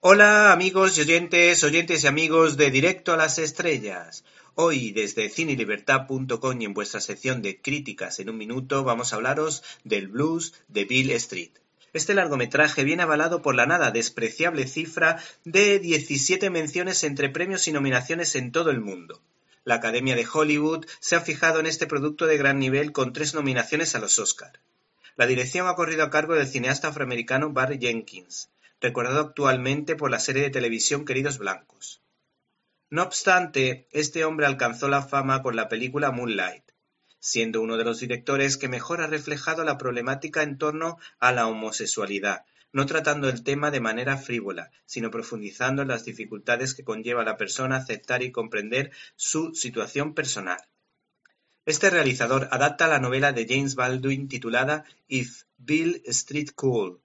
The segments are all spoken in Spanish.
Hola amigos y oyentes, oyentes y amigos de Directo a las Estrellas. Hoy desde cinelibertad.com y en vuestra sección de críticas en un minuto vamos a hablaros del blues de Bill Street. Este largometraje viene avalado por la nada despreciable cifra de 17 menciones entre premios y nominaciones en todo el mundo. La Academia de Hollywood se ha fijado en este producto de gran nivel con tres nominaciones a los Oscar. La dirección ha corrido a cargo del cineasta afroamericano Barry Jenkins recordado actualmente por la serie de televisión Queridos Blancos. No obstante, este hombre alcanzó la fama con la película Moonlight, siendo uno de los directores que mejor ha reflejado la problemática en torno a la homosexualidad, no tratando el tema de manera frívola, sino profundizando en las dificultades que conlleva a la persona aceptar y comprender su situación personal. Este realizador adapta la novela de James Baldwin titulada If Bill Street Cool,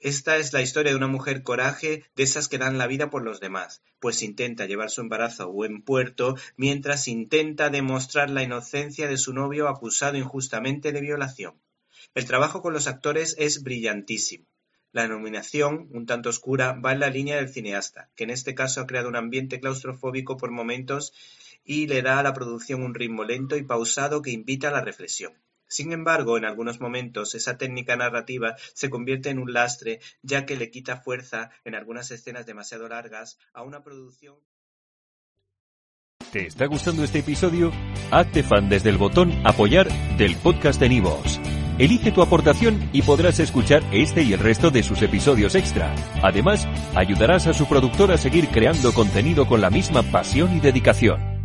esta es la historia de una mujer coraje de esas que dan la vida por los demás, pues intenta llevar su embarazo a buen puerto mientras intenta demostrar la inocencia de su novio acusado injustamente de violación. El trabajo con los actores es brillantísimo. La nominación, un tanto oscura, va en la línea del cineasta, que en este caso ha creado un ambiente claustrofóbico por momentos y le da a la producción un ritmo lento y pausado que invita a la reflexión. Sin embargo, en algunos momentos esa técnica narrativa se convierte en un lastre, ya que le quita fuerza en algunas escenas demasiado largas a una producción. ¿Te está gustando este episodio? Hazte fan desde el botón Apoyar del podcast de Nivos. Elige tu aportación y podrás escuchar este y el resto de sus episodios extra. Además, ayudarás a su productor a seguir creando contenido con la misma pasión y dedicación.